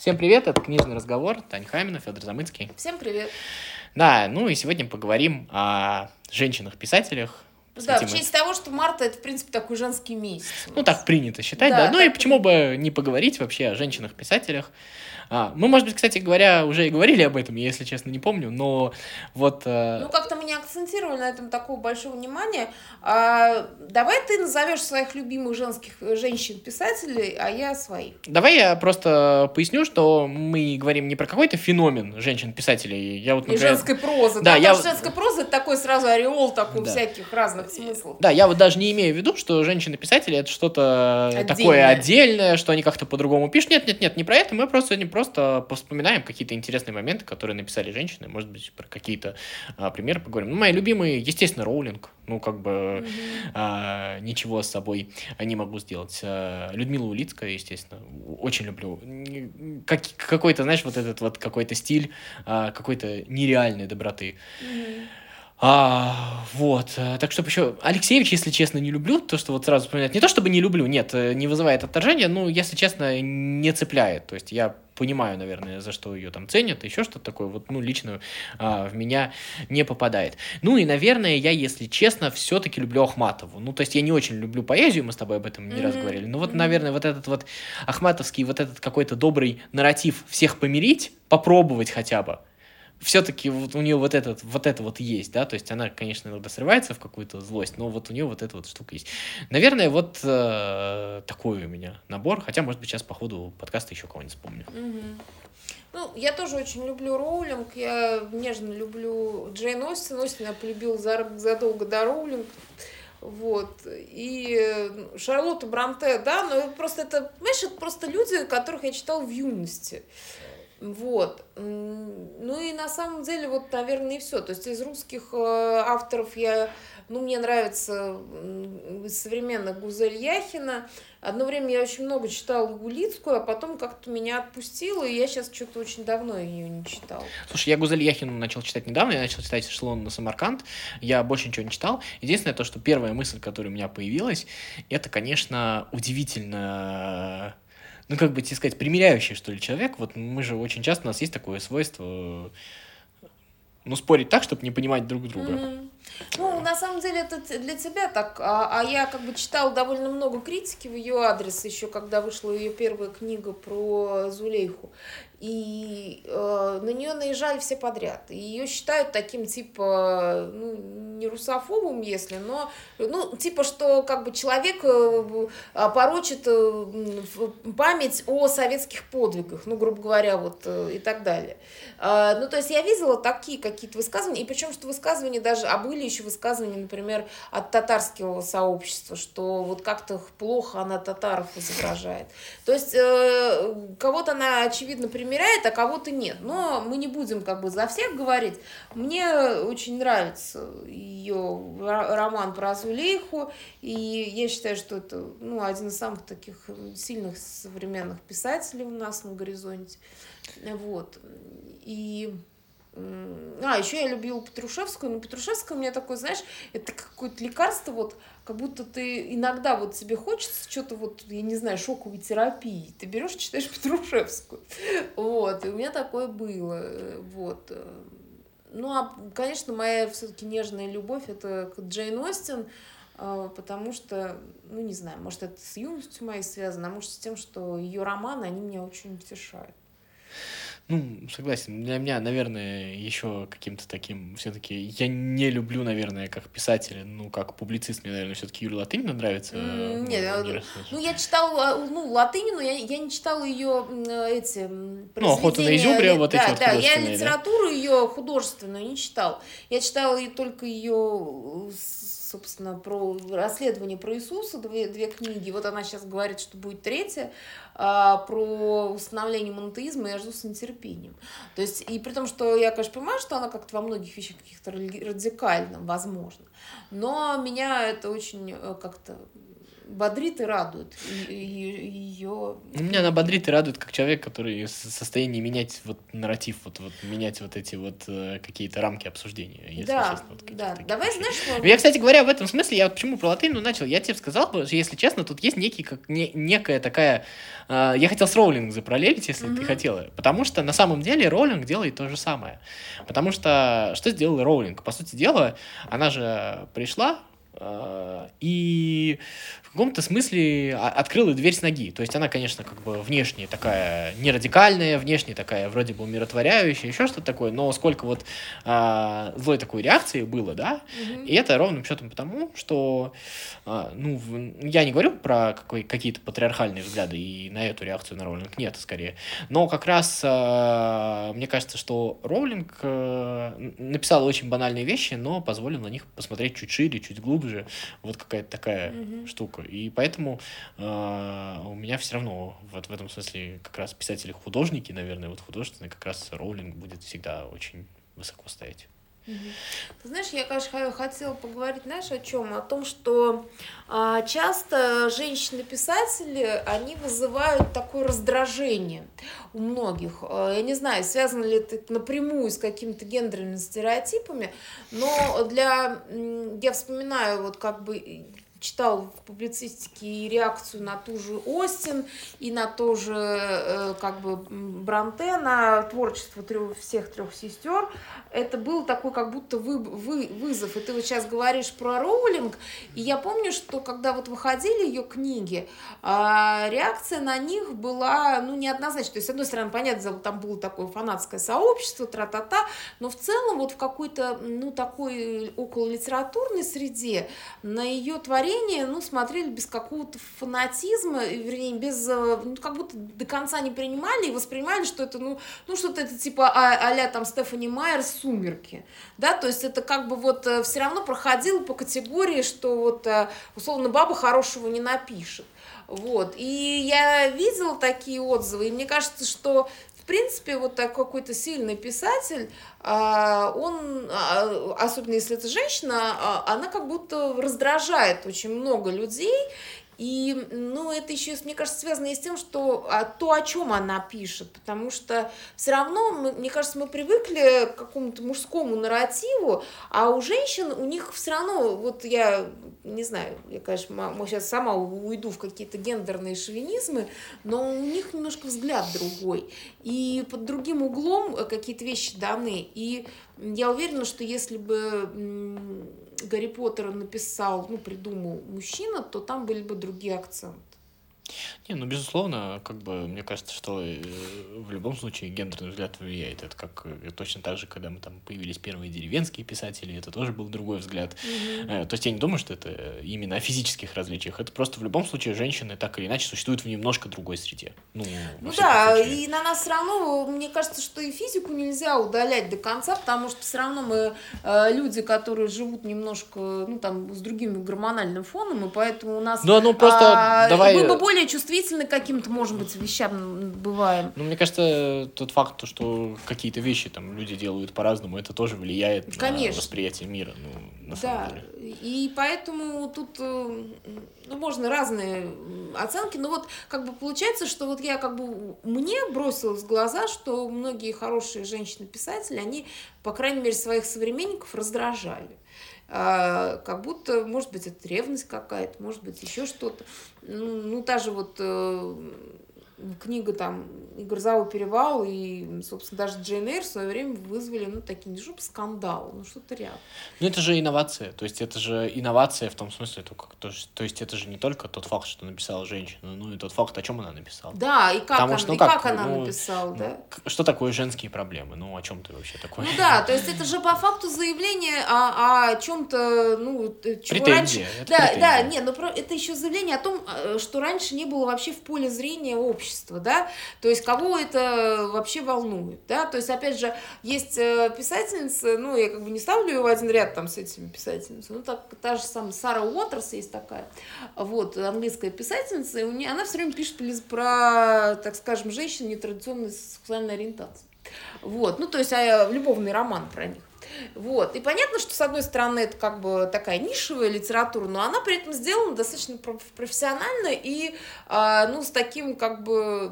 Всем привет, это книжный разговор. Тань Хамина, Федор Замыцкий. Всем привет. Да, ну и сегодня поговорим о женщинах-писателях. Да, в честь того, что марта это, в принципе, такой женский месяц. Ну, так принято считать, да. да. Ну и почему бы не поговорить вообще о женщинах-писателях. А, мы, может быть, кстати говоря, уже и говорили об этом, я, если честно, не помню, но вот... Э... Ну, как-то мы не акцентировали на этом такого большого внимания. А, давай ты назовешь своих любимых женских э, женщин-писателей, а я своих. Давай я просто поясню, что мы говорим не про какой-то феномен женщин-писателей. Я вот, например... И женской прозы. Да, да я... женская проза это такой сразу ореол такой да. всяких разных смыслов. Да, я вот даже не имею в виду, что женщины-писатели это что-то такое отдельное, что они как-то по-другому пишут. Нет, нет, нет, не про это. Мы просто про просто повспоминаем какие-то интересные моменты, которые написали женщины, может быть, про какие-то а, примеры поговорим. Ну, мои любимые, естественно, Роулинг, ну, как бы mm-hmm. а, ничего с собой не могу сделать. А, Людмила Улицкая, естественно, очень люблю. Как, какой-то, знаешь, вот этот вот какой-то стиль, а, какой-то нереальной доброты. Mm-hmm. А, вот. Э, так что еще Алексеевич, если честно, не люблю. То, что вот сразу вспоминать. Не то, чтобы не люблю, нет, э, не вызывает отторжения, но, если честно, не цепляет. То есть я понимаю, наверное, за что ее там ценят, еще что-то такое, вот, ну, лично а, в меня не попадает. Ну и, наверное, я, если честно, все-таки люблю Ахматову. Ну, то есть я не очень люблю поэзию, мы с тобой об этом не mm-hmm. раз говорили. Но вот, наверное, вот этот вот Ахматовский, вот этот какой-то добрый нарратив всех помирить, попробовать хотя бы, все-таки вот у нее вот этот, вот это вот есть, да, то есть она, конечно, иногда срывается в какую-то злость, но вот у нее вот эта вот штука есть. Наверное, вот э, такой у меня набор, хотя, может быть, сейчас по ходу подкаста еще кого-нибудь вспомню. Ну, я тоже очень люблю Роулинг, я нежно люблю Джейн Остин, Остин я полюбил задолго до Роулинг, вот. И Шарлотта Бранте, да, но просто это, понимаешь, это просто люди, которых я читала в юности. Вот. Ну и на самом деле, вот, наверное, и все. То есть из русских э, авторов я, ну, мне нравится из современных Гузель Яхина. Одно время я очень много читала Гулицкую, а потом как-то меня отпустила, и я сейчас что-то очень давно ее не читала. Слушай, я Гузель Яхину начал читать недавно, я начал читать «Эшелон на Самарканд», я больше ничего не читал. Единственное то, что первая мысль, которая у меня появилась, это, конечно, удивительно ну, как бы тебе сказать, примеряющий, что ли, человек. Вот мы же очень часто, у нас есть такое свойство, ну, спорить так, чтобы не понимать друг друга. Mm-hmm. Ну, на самом деле, это для тебя так. А, а я как бы читала довольно много критики в ее адрес, еще когда вышла ее первая книга про Зулейху и э, на нее наезжали все подряд. Ее считают таким типа, ну, не русофобом, если, но, ну, типа, что как бы человек э, порочит э, память о советских подвигах, ну, грубо говоря, вот э, и так далее. Э, ну, то есть я видела такие какие-то высказывания, и причем, что высказывания даже, а были еще высказывания, например, от татарского сообщества, что вот как-то плохо она татаров изображает. То есть э, кого-то она, очевидно, примеряет а кого-то нет. Но мы не будем как бы за всех говорить. Мне очень нравится ее роман про Зулейху, и я считаю, что это ну, один из самых таких сильных современных писателей у нас на горизонте. Вот. И а, еще я любила Петрушевскую, но Петрушевская у меня такой, знаешь, это какое-то лекарство, вот, как будто ты иногда вот тебе хочется что-то вот, я не знаю, шоковой терапии, ты берешь, читаешь Петрушевскую, вот, и у меня такое было, вот. Ну, а, конечно, моя все-таки нежная любовь это к Джейн Остин, а, потому что, ну, не знаю, может, это с юностью моей связано, а может, с тем, что ее романы, они меня очень утешают. Ну, согласен. Для меня, наверное, еще каким-то таким все-таки я не люблю, наверное, как писателя, ну, как публицист, мне, наверное, все-таки Юлия Латынина нравится. Mm, нет, не э, ну, я читала, ну, Латынину, я, я не читала ее эти Ну, охота на изюбре, вот да, эти вот Да, я литературу да? ее художественную не читала. Я читала только ее собственно, про расследование про Иисуса, две, две книги. Вот она сейчас говорит, что будет третья, а, про установление монотеизма, я жду с нетерпением. То есть, и при том, что я, конечно, понимаю, что она как-то во многих вещах каких-то радикально, возможно, но меня это очень э, как-то бодрит и радует ее. Ну, меня она бодрит и радует как человек, который в состоянии менять вот нарратив, вот, вот менять вот эти вот э, какие-то рамки обсуждения. Если да, честно, вот да. Давай, знаешь, что... Я, кстати говоря, в этом смысле, я почему про латынь начал? Я тебе сказал, если честно, тут есть некий, как, не, некая такая... Э, я хотел с Роулинг запараллелить, если mm-hmm. ты хотела. Потому что на самом деле Роулинг делает то же самое. Потому что что сделала Роулинг? По сути дела, она же пришла и в каком-то смысле открыла дверь с ноги. То есть она, конечно, как бы внешне такая не радикальная, внешне такая вроде бы умиротворяющая, еще что-то такое, но сколько вот а, злой такой реакции было, да, угу. и это ровным счетом потому, что, а, ну, я не говорю про какой, какие-то патриархальные взгляды, и на эту реакцию на Роулинг нет, скорее, но как раз а, мне кажется, что Роулинг а, написала очень банальные вещи, но позволил на них посмотреть чуть шире, чуть глубже, вот какая-то такая угу. штука штука. И поэтому э, у меня все равно вот в этом смысле как раз писатели-художники, наверное, вот художественные, как раз Роулинг будет всегда очень высоко стоять. Ты знаешь, я, конечно, хотела поговорить, знаешь, о чем? О том, что а, часто женщины-писатели, они вызывают такое раздражение у многих. А, я не знаю, связано ли это напрямую с какими-то гендерными стереотипами, но для... Я вспоминаю вот как бы читал в публицистике реакцию на ту же Остин и на то же э, как бы Бранте, на творчество трех, всех трех сестер. Это был такой как будто вы, вы, вызов. И ты вот сейчас говоришь про Роулинг, и я помню, что когда вот выходили ее книги, а, реакция на них была, ну, неоднозначная. То есть, с одной стороны, понятно, там было такое фанатское сообщество, тра-та-та, но в целом вот в какой-то, ну, такой около литературной среде на ее творение творение, ну, смотрели без какого-то фанатизма, вернее, без, э, ну, как будто до конца не принимали и воспринимали, что это, ну, ну что-то это типа а, а там Стефани Майер «Сумерки», да, то есть это как бы вот э, все равно проходило по категории, что вот, э, условно, баба хорошего не напишет. Вот. И я видела такие отзывы, и мне кажется, что принципе, вот так какой-то сильный писатель, а, он, а, особенно если это женщина, а, она как будто раздражает очень много людей, и, ну, это еще, мне кажется, связано и с тем, что а, то, о чем она пишет, потому что все равно, мне кажется, мы привыкли к какому-то мужскому нарративу, а у женщин, у них все равно, вот я не знаю, я, конечно, сейчас сама уйду в какие-то гендерные шовинизмы, но у них немножко взгляд другой, и под другим углом какие-то вещи даны, и я уверена, что если бы Гарри Поттера написал, ну, придумал мужчина, то там были бы другие акценты. Не, ну, безусловно, как бы, мне кажется, что э, в любом случае гендерный взгляд влияет. Это как э, точно так же, когда мы там появились первые деревенские писатели, это тоже был другой взгляд. Mm-hmm. То есть я не думаю, что это именно о физических различиях. Это просто в любом случае женщины так или иначе существуют в немножко другой среде. Ну, ну да, случае. и на нас все равно, мне кажется, что и физику нельзя удалять до конца, потому что все равно мы люди, которые живут немножко, ну, там, с другим гормональным фоном, и поэтому у нас... Ну, ну просто а, давай... Мы бы более более чувствительны к каким-то, может быть, вещам бываем. Ну, мне кажется, тот факт, что какие-то вещи там люди делают по-разному, это тоже влияет Конечно. на восприятие мира. Ну, на самом да. деле. И поэтому тут э, ну, можно разные оценки, но вот как бы получается, что вот я как бы мне бросилось в глаза, что многие хорошие женщины-писатели, они, по крайней мере, своих современников раздражали. А, как будто, может быть, это ревность какая-то, может быть, еще что-то. Ну, ну, та же вот э, книга там Игорзау перевал и, собственно, даже Джейн Эйр в свое время вызвали, ну, такие, не чтобы скандал, ну, что-то рядом. Ну, это же инновация, то есть это же инновация в том смысле, то, как, то, то есть это же не только тот факт, что написала женщина, ну, и тот факт, о чем она написала. Да, и как, Потому она, что, ну, и как, как она ну, написала, да. Что такое женские проблемы, ну, о чем ты вообще такой? Ну, да, то есть это же по факту заявление о, о чем-то, ну, чего претензия, раньше... Это да, претензия. да, не, но это еще заявление о том, э, что раньше не было вообще в поле зрения общества, да, то есть кого это вообще волнует, да, то есть, опять же, есть э, писательница, ну, я как бы не ставлю ее в один ряд там с этими писательницами, ну, так, та же самая Сара Уотерс есть такая, вот, английская писательница, и у нее, она все время пишет про, так скажем, женщин нетрадиционной сексуальной ориентации, вот, ну, то есть, а, любовный роман про них. Вот. И понятно, что, с одной стороны, это как бы такая нишевая литература, но она при этом сделана достаточно профессионально и, а, ну, с таким, как бы,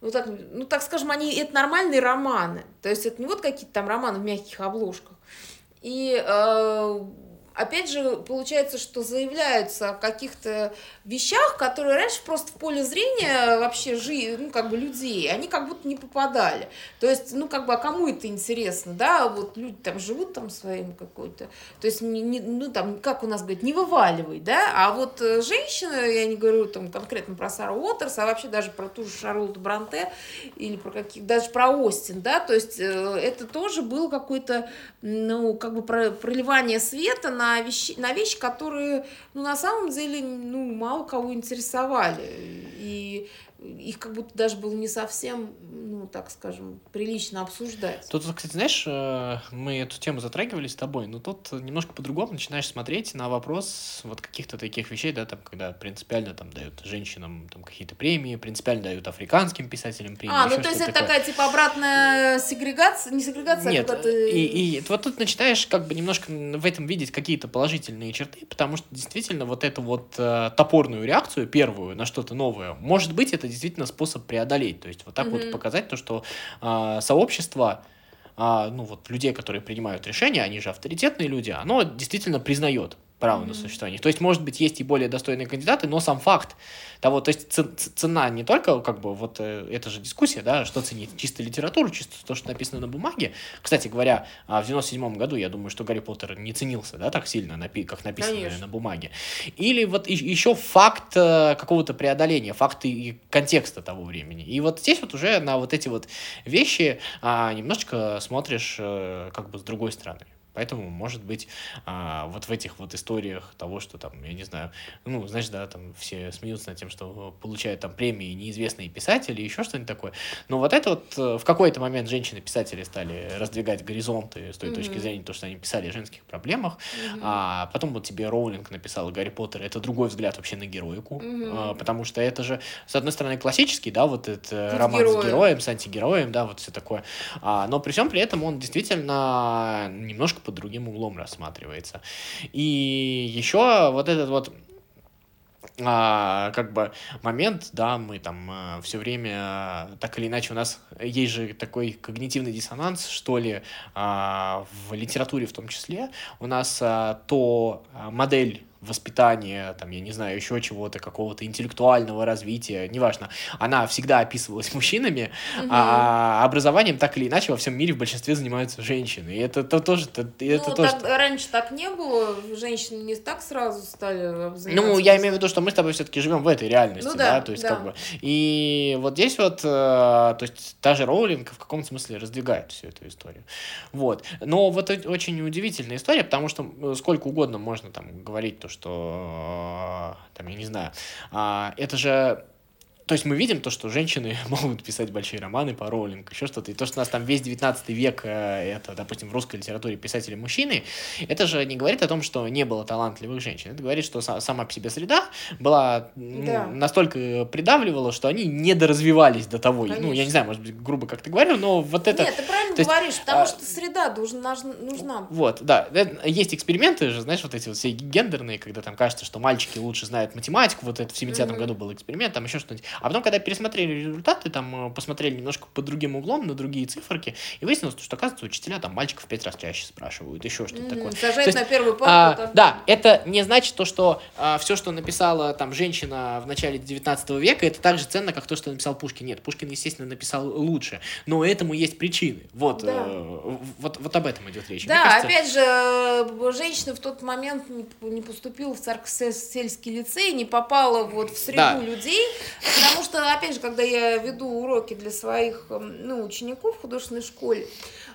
ну так, ну, так скажем, они, это нормальные романы. То есть это не вот какие-то там романы в мягких обложках. И э, опять же, получается, что заявляются о каких-то вещах, которые раньше просто в поле зрения вообще жи, ну, как бы людей, они как будто не попадали. То есть, ну, как бы, а кому это интересно, да, вот люди там живут там своим какой-то, то есть, не, не, ну, там, как у нас говорят, не вываливай, да, а вот э, женщина, я не говорю там конкретно про Сару Уотерс, а вообще даже про ту же Шарлотту Бранте или про каких, даже про Остин, да, то есть, э, это тоже был какой-то, ну, как бы проливание света на вещи, на вещи, которые, ну, на самом деле, ну, мало кого интересовали. И их как будто даже было не совсем, ну, так скажем, прилично обсуждать. Тут, кстати, знаешь, э, мы эту тему затрагивали с тобой, но тут немножко по-другому начинаешь смотреть на вопрос вот каких-то таких вещей, да, там, когда принципиально там дают женщинам там какие-то премии, принципиально дают африканским писателям премии. А, ну то есть это такое. такая типа обратная сегрегация, не сегрегация, а Нет, а и, и вот тут начинаешь как бы немножко в этом видеть какие-то положительные черты, потому что действительно вот эту вот э, топорную реакцию первую на что-то новое, может быть, это действительно способ преодолеть. То есть вот так mm-hmm. вот показать то, что э, сообщество а, ну вот людей, которые принимают решения, они же авторитетные люди, оно действительно признает право mm-hmm. на существование. То есть, может быть, есть и более достойные кандидаты, но сам факт того, то есть цена не только, как бы, вот э, это же дискуссия, да, что ценить, чисто литературу, чисто то, что написано на бумаге. Кстати говоря, а, в 97 году, я думаю, что Гарри Поттер не ценился, да, так сильно, как написано Конечно. на бумаге. Или вот еще факт э, какого-то преодоления, факты контекста того времени. И вот здесь вот уже на вот эти вот вещи а, немножечко смотришь э, как бы с другой стороны. Поэтому, может быть, а, вот в этих вот историях того, что там, я не знаю, ну, знаешь, да, там все смеются над тем, что получают там премии неизвестные писатели, еще что-нибудь такое. Но вот это вот э, в какой-то момент женщины-писатели стали раздвигать горизонты с той mm-hmm. точки зрения, то, что они писали о женских проблемах. Mm-hmm. А потом вот тебе Роулинг написала Гарри Поттер, это другой взгляд вообще на героику, mm-hmm. а, потому что это же, с одной стороны, классический, да, вот этот роман героем. с героем, с антигероем, да, вот все такое. А, но при всем при этом он действительно немножко под другим углом рассматривается. И еще вот этот вот а, как бы момент, да, мы там а, все время а, так или иначе у нас есть же такой когнитивный диссонанс, что ли, а, в литературе в том числе. У нас а, то а, модель воспитания, там, я не знаю, еще чего-то, какого-то интеллектуального развития, неважно, она всегда описывалась мужчинами, угу. а образованием так или иначе во всем мире в большинстве занимаются женщины. И это, это тоже... Это, это ну, тоже... Так, раньше так не было, женщины не так сразу стали заниматься. Ну, я имею в виду, что мы с тобой все-таки живем в этой реальности, ну, да, да, то есть да. как бы... И вот здесь вот, э, то есть та же Роулинг в каком-то смысле раздвигает всю эту историю. Вот. Но вот очень удивительная история, потому что сколько угодно можно там говорить то, что, там, я не знаю, а, это же то есть мы видим то, что женщины могут писать большие романы по Роулинг, еще что-то. И то, что у нас там весь 19 век, э, это, допустим, в русской литературе писатели мужчины, это же не говорит о том, что не было талантливых женщин. Это говорит, что сама по себе среда была ну, да. настолько придавливала, что они недоразвивались до того. Конечно. Ну, я не знаю, может быть, грубо как ты говорю, но вот это... Нет, ты правильно есть, говоришь, потому а... что среда должна, нужна. Вот, да. Есть эксперименты же, знаешь, вот эти вот все гендерные, когда там кажется, что мальчики лучше знают математику, вот это в 70-м mm-hmm. году был эксперимент, там еще что-нибудь. А потом, когда пересмотрели результаты, там, э, посмотрели немножко под другим углом, на другие циферки, и выяснилось, что, оказывается, учителя там мальчиков пять раз чаще спрашивают, еще что-то mm-hmm. такое. Сажать есть, на первую пару. А, да, это не значит то, что а, все, что написала там женщина в начале 19 века, это так же ценно, как то, что написал Пушкин. Нет, Пушкин, естественно, написал лучше, но этому есть причины. Вот, да. э, вот, вот об этом идет речь. Да, кажется... опять же, э, женщина в тот момент не, поступила в Царско-сельский лицей, не попала вот в среду да. людей, потому что опять же, когда я веду уроки для своих эм, ну, учеников в художественной школе,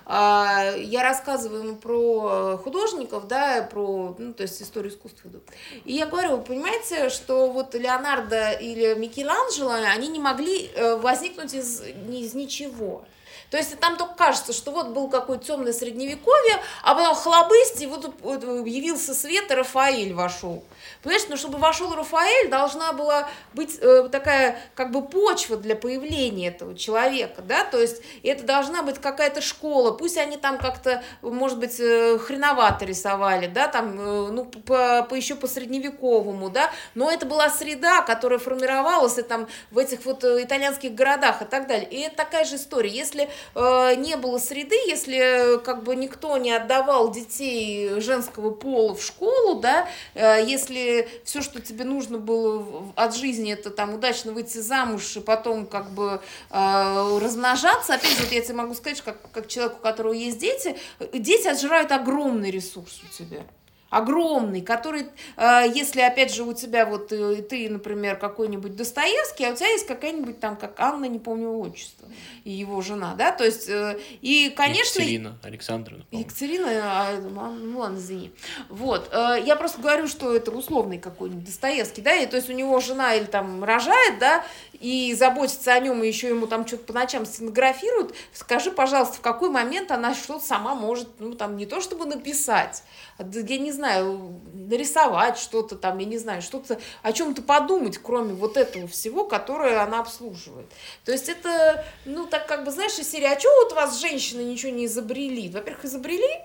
а, я рассказываю им про художников, да, про, ну, то есть историю искусства веду. И я говорю, вы понимаете, что вот Леонардо или Микеланджело, они не могли э, возникнуть из, из ничего. То есть там только кажется, что вот был какое-то темное средневековье, а потом хлобысть, и вот, вот явился свет, и Рафаэль вошел. Понимаешь, но чтобы вошел Рафаэль, должна была быть э, такая как бы почва для появления этого человека, да, то есть это должна быть какая-то школа, пусть они там как-то, может быть, э, хреновато рисовали, да, там, э, ну, по, по, еще по средневековому, да, но это была среда, которая формировалась и, там в этих вот э, итальянских городах и так далее. И это такая же история. Если э, не было среды, если как бы никто не отдавал детей женского пола в школу, да, э, если все, что тебе нужно было от жизни, это там удачно выйти замуж и потом как бы э, размножаться, опять же, вот я тебе могу сказать, как, как человек, у которого есть дети, дети отжирают огромный ресурс у тебя огромный, который, э, если, опять же, у тебя вот э, ты, например, какой-нибудь Достоевский, а у тебя есть какая-нибудь там, как Анна, не помню отчество, и его жена, да, то есть, э, и, конечно... Екатерина Александровна. Екатерина, а, ну ладно, извини. Вот, я просто говорю, что это условный какой-нибудь Достоевский, да, и то есть у него жена или там рожает, да, и заботится о нем, и еще ему там что-то по ночам стенографируют, скажи, пожалуйста, в какой момент она что-то сама может, ну, там, не то чтобы написать, я не знаю, нарисовать что-то там, я не знаю, что-то, о чем-то подумать, кроме вот этого всего, которое она обслуживает. То есть это, ну, так как бы, знаешь, из серии, а что вот вас женщины ничего не изобрели? Во-первых, изобрели,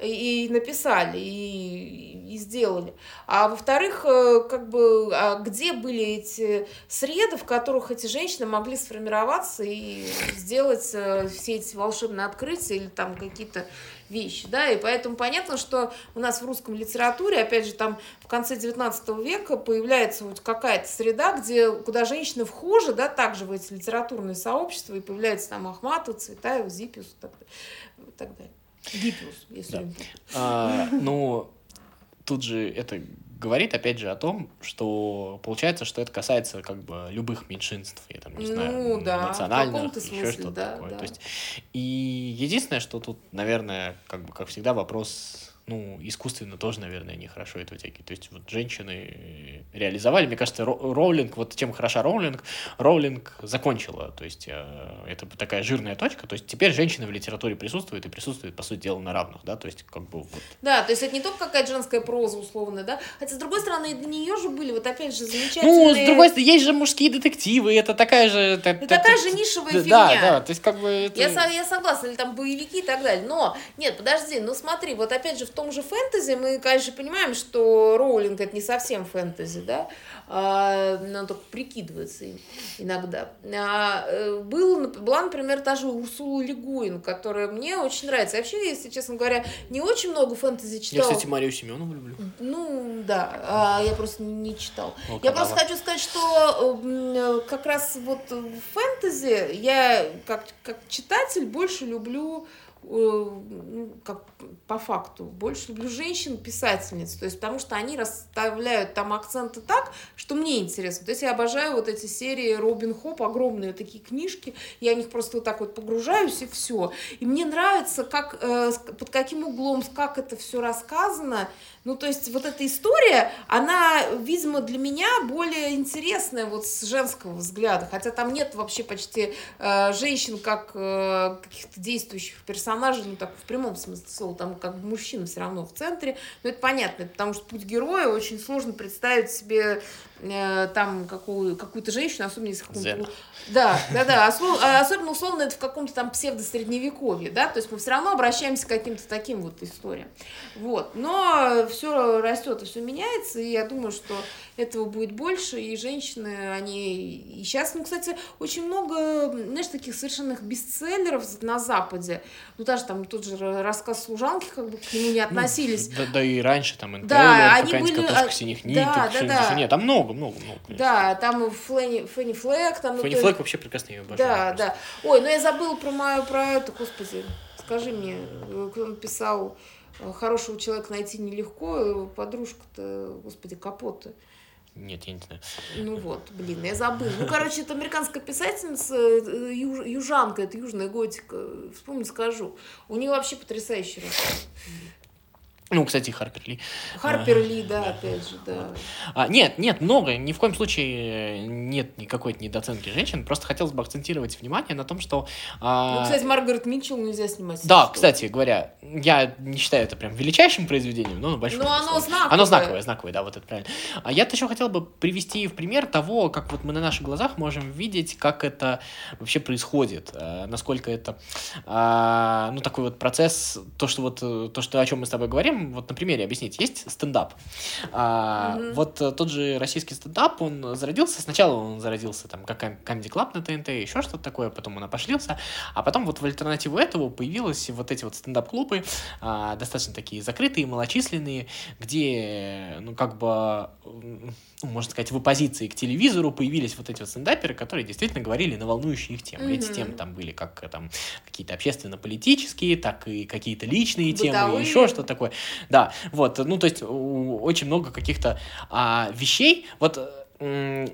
и написали, и, и сделали. А во-вторых, э, как бы, а где были эти среды, в которых эти женщины могли сформироваться и сделать э, все эти волшебные открытия или там какие-то вещи, да, и поэтому понятно, что у нас в русском литературе, опять же, там в конце 19 века появляется вот какая-то среда, где, куда женщины вхожи, да, также в эти литературные сообщества, и появляется там Ахматова, Цветаева, Зипиус и так, и так далее. Гиппиус, если да. а, Ну, тут же это говорит, опять же, о том, что получается, что это касается как бы любых меньшинств, я там не ну, знаю, да, национальных, еще что-то да, такое. Да. То есть, и единственное, что тут, наверное, как бы, как всегда, вопрос ну, искусственно тоже, наверное, нехорошо это вытягивать. То есть вот женщины реализовали, мне кажется, Роулинг, вот чем хороша Роулинг, Роулинг закончила, то есть э, это такая жирная точка, то есть теперь женщины в литературе присутствуют и присутствуют, по сути дела, на равных, да, то есть как бы вот. Да, то есть это не только какая-то женская проза условная, да, хотя с другой стороны, до нее же были вот опять же замечательные... Ну, с другой стороны, есть же мужские детективы, это такая же... Это, это такая же нишевая да, фигня. Да, да, то есть как бы... Это... Я, я согласна, или там боевики и так далее, но, нет, подожди, ну смотри, вот опять же в том же фэнтези мы, конечно, понимаем, что Роулинг это не совсем фэнтези, да, а, она только прикидывается иногда. А, э, был, была, например, та же Урсула Лигуин, которая мне очень нравится. Вообще, если честно говоря, не очень много фэнтези читала. Я, кстати, Марию Семенову люблю. Ну, да, а я просто не, читал. О, я просто хочу сказать, что как раз вот в фэнтези я как, как читатель больше люблю ну, как по факту, больше люблю женщин-писательниц, то есть потому что они расставляют там акценты так, что мне интересно. То есть я обожаю вот эти серии Робин Хоп, огромные такие книжки, я в них просто вот так вот погружаюсь и все. И мне нравится, как, э, под каким углом, как это все рассказано, ну, то есть вот эта история, она, видимо, для меня более интересная вот с женского взгляда, хотя там нет вообще почти э, женщин как э, каких-то действующих персонажей, ну, так в прямом смысле слова, там как бы мужчина все равно в центре, но это понятно, потому что путь героя очень сложно представить себе э, там какую, какую-то женщину, особенно если какую-то... Да, да, да, особенно условно это в каком-то там псевдо-средневековье, да, то есть мы все равно обращаемся к каким-то таким вот историям. Вот, но все растет и все меняется, и я думаю, что этого будет больше, и женщины, они и сейчас, ну, кстати, очень много, знаешь, таких совершенных бестселлеров на Западе, ну, даже там тот же рассказ служанки, как бы к нему не ну, относились. Ну, да, да и раньше там НТЛ, да, они были, а, синих ниток, да, да, да. Нет, там много, много, много. Конечно. Да, там Флэни, Фенни Флэк, там... Фенни ну, Флэк вообще прекрасно ее обожаю. Да, просто. да. Ой, ну я забыла про мою, про это, господи, скажи мне, кто написал хорошего человека найти нелегко, подружка-то, господи, Капоты. Нет, я не знаю. Ну вот, блин, я забыла. Ну, короче, это американская писательница, э, юж, южанка, это южная готика. Вспомню, скажу. У нее вообще потрясающий рассказ. Ну, кстати, Харпер Ли. Харпер Ли, да, да, опять же, да. А, нет, нет, много. Ни в коем случае нет никакой недооценки женщин. Просто хотелось бы акцентировать внимание на том, что... А... Ну, кстати, Маргарет Митчелл нельзя снимать. Да, что? кстати говоря, я не считаю это прям величайшим произведением, но большое. Но оно знаковое. Оно знаковое, знаковое, да, вот это правильно. А я еще хотел бы привести в пример того, как вот мы на наших глазах можем видеть, как это вообще происходит, насколько это, ну, такой вот процесс, то, что вот, то, что, о чем мы с тобой говорим, Попробуем вот на примере объяснить. Есть стендап. А, mm-hmm. Вот тот же российский стендап, он зародился, сначала он зародился там как Comedy Club на ТНТ, еще что-то такое, потом он опошлился, а потом вот в альтернативу этому появились вот эти вот стендап-клубы, а, достаточно такие закрытые, малочисленные, где, ну, как бы, ну, можно сказать, в оппозиции к телевизору появились вот эти вот стендаперы, которые действительно говорили на волнующие их темы. Mm-hmm. Эти темы там были как там какие-то общественно-политические, так и какие-то личные Бытовые. темы, еще что-то такое. Да, вот, ну, то есть очень много каких-то а, вещей. Вот Э,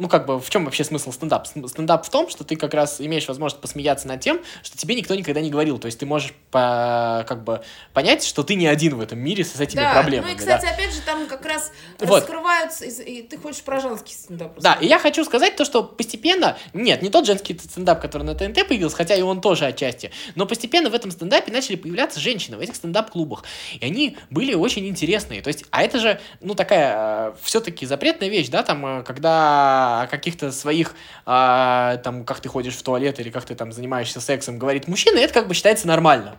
ну, как бы, в чем вообще смысл стендап? Стендап в том, что ты как раз имеешь возможность посмеяться над тем, что тебе никто никогда не говорил. То есть ты можешь по, как бы понять, что ты не один в этом мире с этими да. проблемами. Ну и, кстати, да. опять же, там как раз вот. раскрываются, и, и ты хочешь про женский стендап. Да, и я хочу сказать то, что постепенно, нет, не тот женский стендап, который на ТНТ появился, хотя и он тоже отчасти, но постепенно в этом стендапе начали появляться женщины в этих стендап-клубах. И они были очень интересные. То есть, а это же, ну, такая э, все-таки запретная вещь да, там, э, о каких-то своих, а, там, как ты ходишь в туалет или как ты там занимаешься сексом, говорит мужчина, это как бы считается нормально.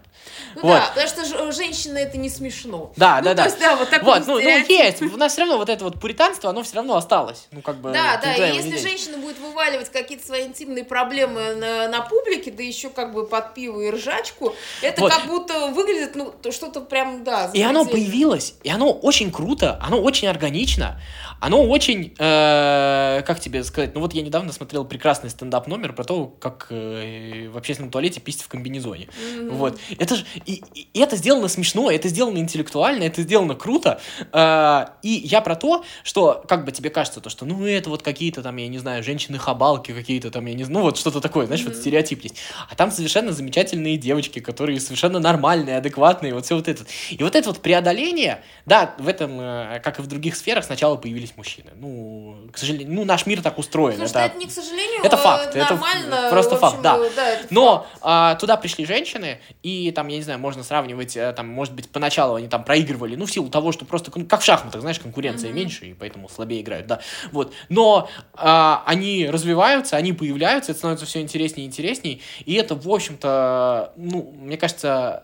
Ну вот. да, потому что женщина это не смешно. Да, ну, да, да. Есть, да, вот такой вот, ну, ну, есть, у нас все равно вот это вот пуританство, оно все равно осталось. Ну, как бы, да, да, и если женщина будет вываливать какие-то свои интимные проблемы на, на публике, да еще как бы под пиво и ржачку, это вот. как будто выглядит, ну, что-то прям, да. И оно появилось, и оно очень круто, оно очень органично, оно очень, э, как тебе сказать, ну вот я недавно смотрел прекрасный стендап номер про то, как э, в общественном туалете писать в комбинезоне. Mm-hmm. Вот. Это же, и, и это сделано смешно, это сделано интеллектуально, это сделано круто. Э, и я про то, что, как бы тебе кажется, то, что, ну, это вот какие-то там, я не знаю, женщины-хабалки какие-то там, я не знаю, ну, вот что-то такое, знаешь, mm-hmm. вот стереотип есть. А там совершенно замечательные девочки, которые совершенно нормальные, адекватные, вот все вот это. И вот это вот преодоление, да, в этом, э, как и в других сферах, сначала появились мужчины. Ну, к сожалению, ну, наш мир так устроен. Слушай, это, это не к сожалению, это факт. Нормально, это просто общем, факт, да. да это Но факт. А, туда пришли женщины, и там, я не знаю, можно сравнивать, э, там, может быть, поначалу они там проигрывали, ну, в силу того, что просто, как в шахматах, знаешь, конкуренция mm-hmm. меньше, и поэтому слабее играют, да. Вот. Но а, они развиваются, они появляются, это становится все интереснее и интереснее, и это, в общем-то, ну, мне кажется,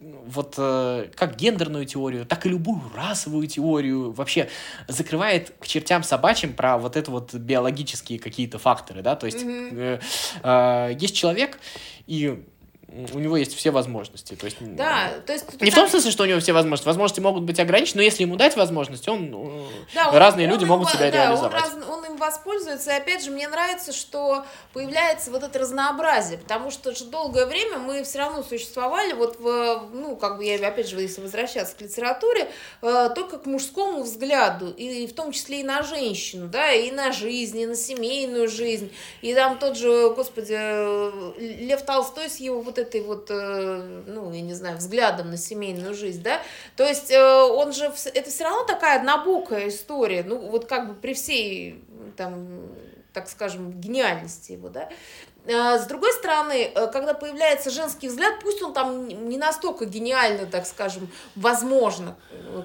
вот э, как гендерную теорию, так и любую расовую теорию вообще закрывает к чертям собачьим про вот это вот биологические какие-то факторы, да, то есть mm-hmm. э, э, есть человек, и у него есть все возможности. То есть, да, то есть... Не в том смысле, что у него все возможности. Возможности могут быть ограничены, но если ему дать возможность, он... Ну, да, разные он, люди он могут им, себя да, реализовать. Он, раз, он им воспользуется. И опять же, мне нравится, что появляется вот это разнообразие, потому что же долгое время мы все равно существовали вот в, ну, как бы я, опять же, если возвращаться к литературе, э, только к мужскому взгляду, и, в том числе и на женщину, да, и на жизнь, и на семейную жизнь, и там тот же, господи, э, Лев Толстой с его вот этой вот, э, ну, я не знаю, взглядом на семейную жизнь, да, то есть э, он же, это все равно такая однобокая история, ну, вот как бы при всей, там, так скажем, гениальности его, да, с другой стороны, э, когда появляется женский взгляд, пусть он там не настолько гениально, так скажем, возможно,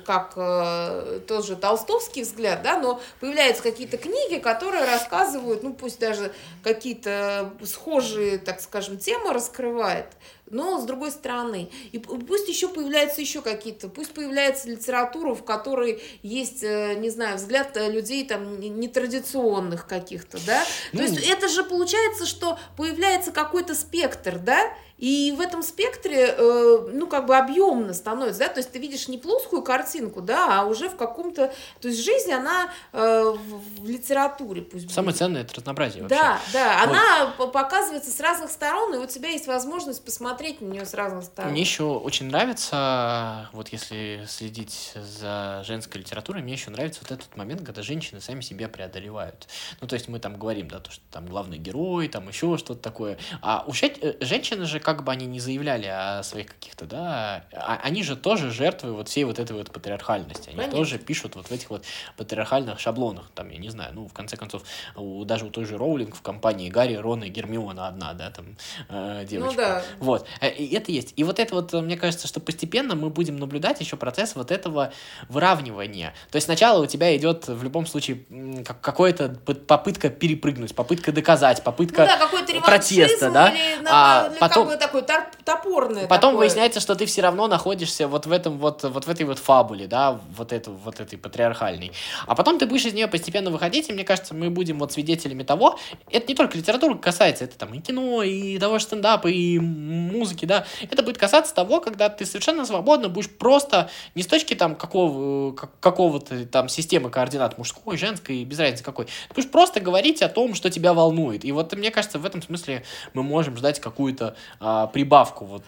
как э, тот же толстовский взгляд, да, но появляются какие-то книги, которые рассказывают, ну пусть даже какие-то схожие, так скажем, темы раскрывает, но с другой стороны. И пусть еще появляются еще какие-то, пусть появляется литература, в которой есть, э, не знаю, взгляд людей там нетрадиционных каких-то, да. Ну, То есть это же получается, что появляется какой-то спектр, да, и в этом спектре, э, ну, как бы объемно становится, да, то есть ты видишь не плоскую картинку, да, а уже в каком-то, то есть жизнь, она э, в, в литературе пусть Самое будет. ценное – это разнообразие вообще. Да, да, вот. она показывается с разных сторон, и у тебя есть возможность посмотреть на нее с разных сторон. Мне еще очень нравится, вот если следить за женской литературой, мне еще нравится вот этот момент, когда женщины сами себя преодолевают. Ну, то есть мы там говорим, да, то, что там главный герой, там еще что-то такое. А у э, женщины же как бы они не заявляли о своих каких-то, да, а, они же тоже жертвы вот всей вот этой вот патриархальности. Они Конечно. тоже пишут вот в этих вот патриархальных шаблонах, там, я не знаю, ну, в конце концов, у, даже у той же Роулинг в компании Гарри, Рон и Гермиона одна, да, там, э, девочка. Ну, да. Вот, э, и это есть. И вот это вот, мне кажется, что постепенно мы будем наблюдать еще процесс вот этого выравнивания. То есть сначала у тебя идет в любом случае какая-то попытка перепрыгнуть, попытка доказать, попытка ну, да, протеста, да, а потом, Самое такое топорное. Потом такое. выясняется, что ты все равно находишься вот в этом вот, вот в этой вот фабуле, да, вот, эту, вот этой патриархальной. А потом ты будешь из нее постепенно выходить, и мне кажется, мы будем вот свидетелями того, это не только литература касается, это там и кино, и того же стендапа, и музыки, да, это будет касаться того, когда ты совершенно свободно будешь просто не с точки там какого, какого-то там системы координат мужской, женской, без разницы какой, ты будешь просто говорить о том, что тебя волнует. И вот мне кажется, в этом смысле мы можем ждать какую-то а, прибавку вот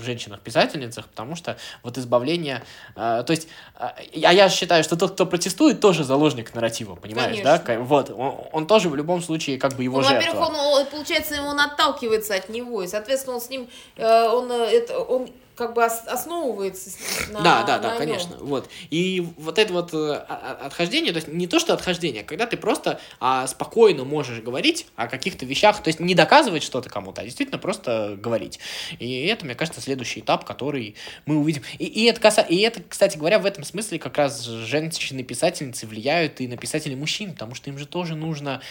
в женщинах-писательницах, потому что вот избавление... Э, то есть, э, а я считаю, что тот, кто протестует, тоже заложник нарратива, понимаешь, Конечно. да? Вот, он, он тоже в любом случае как бы его ну, жертва. Во-первых, он, получается, он отталкивается от него, и, соответственно, он с ним... Э, он, э, это, он как бы основывается на Да, да, да, конечно. Вот. И вот это вот э, отхождение, то есть не то, что отхождение, а когда ты просто а, спокойно можешь говорить о каких-то вещах, то есть не доказывать что-то кому-то, а действительно просто говорить. И это, мне кажется, следующий этап, который мы увидим. И, и, это, каса... и это, кстати говоря, в этом смысле как раз женщины-писательницы влияют и на писателей мужчин, потому что им же тоже нужно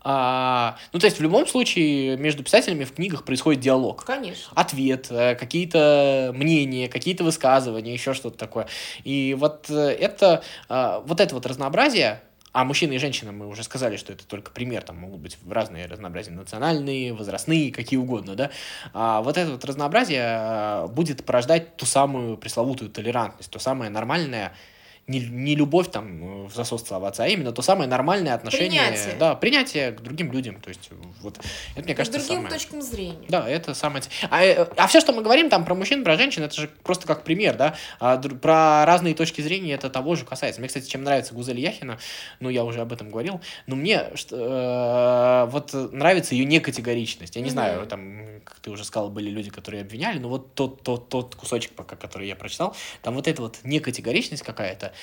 а, ну, то есть, в любом случае, между писателями в книгах происходит диалог. Конечно. Ответ, э, какие-то мнения, какие-то высказывания, еще что-то такое. И вот э, это, а, вот это вот разнообразие, а мужчины и женщины, мы уже сказали, что это только пример, там могут быть разные разнообразия национальные, возрастные, какие угодно, да. А вот это вот разнообразие а, будет порождать ту самую пресловутую толерантность, то самое нормальное не, не любовь там в засос целоваться, а именно то самое нормальное отношение. Принятие. Да, принятие к другим людям. То есть, вот, это, мне кажется, К другим самое... точкам зрения. Да, это самое... А, э, а все, что мы говорим там про мужчин, про женщин, это же просто как пример, да. А, про разные точки зрения это того же касается. Мне, кстати, чем нравится Гузель Яхина, ну, я уже об этом говорил, но мне что, э, вот нравится ее некатегоричность. Я не mm-hmm. знаю, там, как ты уже сказал, были люди, которые обвиняли, но вот тот, тот, тот кусочек, пока, который я прочитал, там вот эта вот некатегоричность какая-то, Э,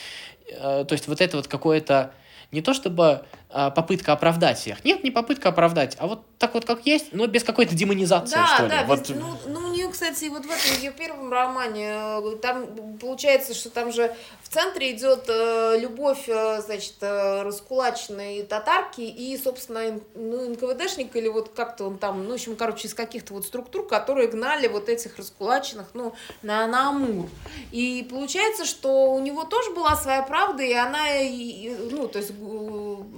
то есть вот это вот какое-то не то чтобы а, попытка оправдать всех. Нет, не попытка оправдать, а вот так вот как есть, но без какой-то демонизации, да, что ли. Да, вот... без, ну, ну, у нее, кстати, вот в этом ее первом романе, э, там получается, что там же в центре идет э, любовь, э, значит, э, раскулаченной татарки и, собственно, ну, НКВДшник или вот как-то он там, ну, в общем, короче, из каких-то вот структур, которые гнали вот этих раскулаченных, ну, на, на Амур. И получается, что у него тоже была своя правда, и она, и, ну, то есть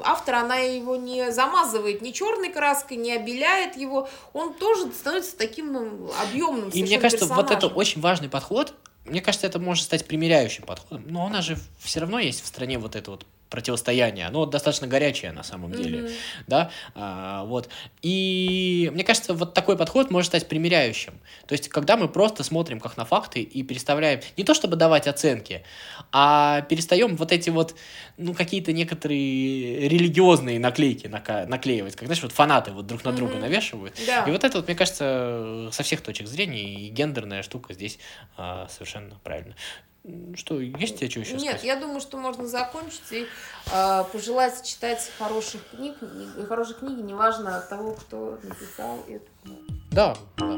автор, она его не замазывает ни черной краской, не обеляет его, он тоже становится таким ну, объемным. И мне кажется, персонажем. вот это очень важный подход. Мне кажется, это может стать примиряющим подходом. Но у нас же все равно есть в стране вот это вот противостояние, оно достаточно горячее на самом деле, mm-hmm. да, а, вот, и мне кажется, вот такой подход может стать примиряющим, то есть, когда мы просто смотрим как на факты и переставляем, не то чтобы давать оценки, а перестаем вот эти вот, ну, какие-то некоторые религиозные наклейки нака- наклеивать, как, знаешь, вот фанаты вот друг на друга mm-hmm. навешивают, да. и вот это вот, мне кажется, со всех точек зрения и гендерная штука здесь а, совершенно правильно. Что, есть тебе что еще Нет, сказать? я думаю, что можно закончить и э, пожелать читать хороших книг, и хорошие книги, неважно от того, кто написал эту книгу. Да, да.